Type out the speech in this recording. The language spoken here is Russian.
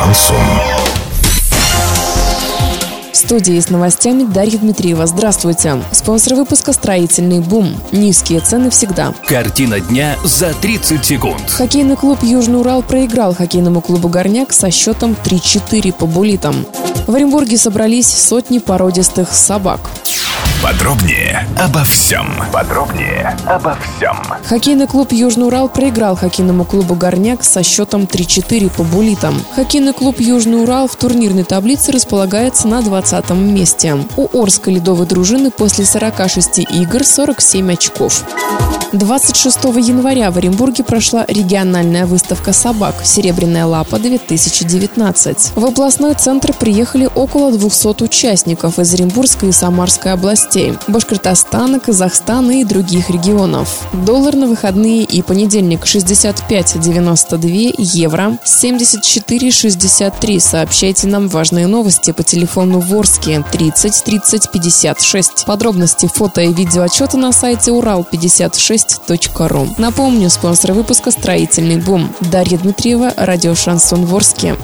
Шансон. В студии с новостями Дарья Дмитриева. Здравствуйте. Спонсор выпуска «Строительный бум». Низкие цены всегда. Картина дня за 30 секунд. Хоккейный клуб «Южный Урал» проиграл хоккейному клубу «Горняк» со счетом 3-4 по булитам. В Оренбурге собрались сотни породистых собак. Подробнее обо всем. Подробнее обо всем. Хоккейный клуб «Южный Урал» проиграл хоккейному клубу «Горняк» со счетом 3-4 по булитам. Хоккейный клуб «Южный Урал» в турнирной таблице располагается на 20 месте. У Орской ледовой дружины после 46 игр 47 очков. 26 января в Оренбурге прошла региональная выставка собак «Серебряная лапа-2019». В областной центр приехали около 200 участников из Оренбургской и Самарской областей, Башкортостана, Казахстана и других регионов. Доллар на выходные и понедельник 65,92 евро, 74,63. Сообщайте нам важные новости по телефону Ворске 30 30 56. Подробности фото и видео отчета на сайте урал56.ру. Напомню, спонсор выпуска «Строительный бум». Дарья Дмитриева, радио «Шансон Ворске».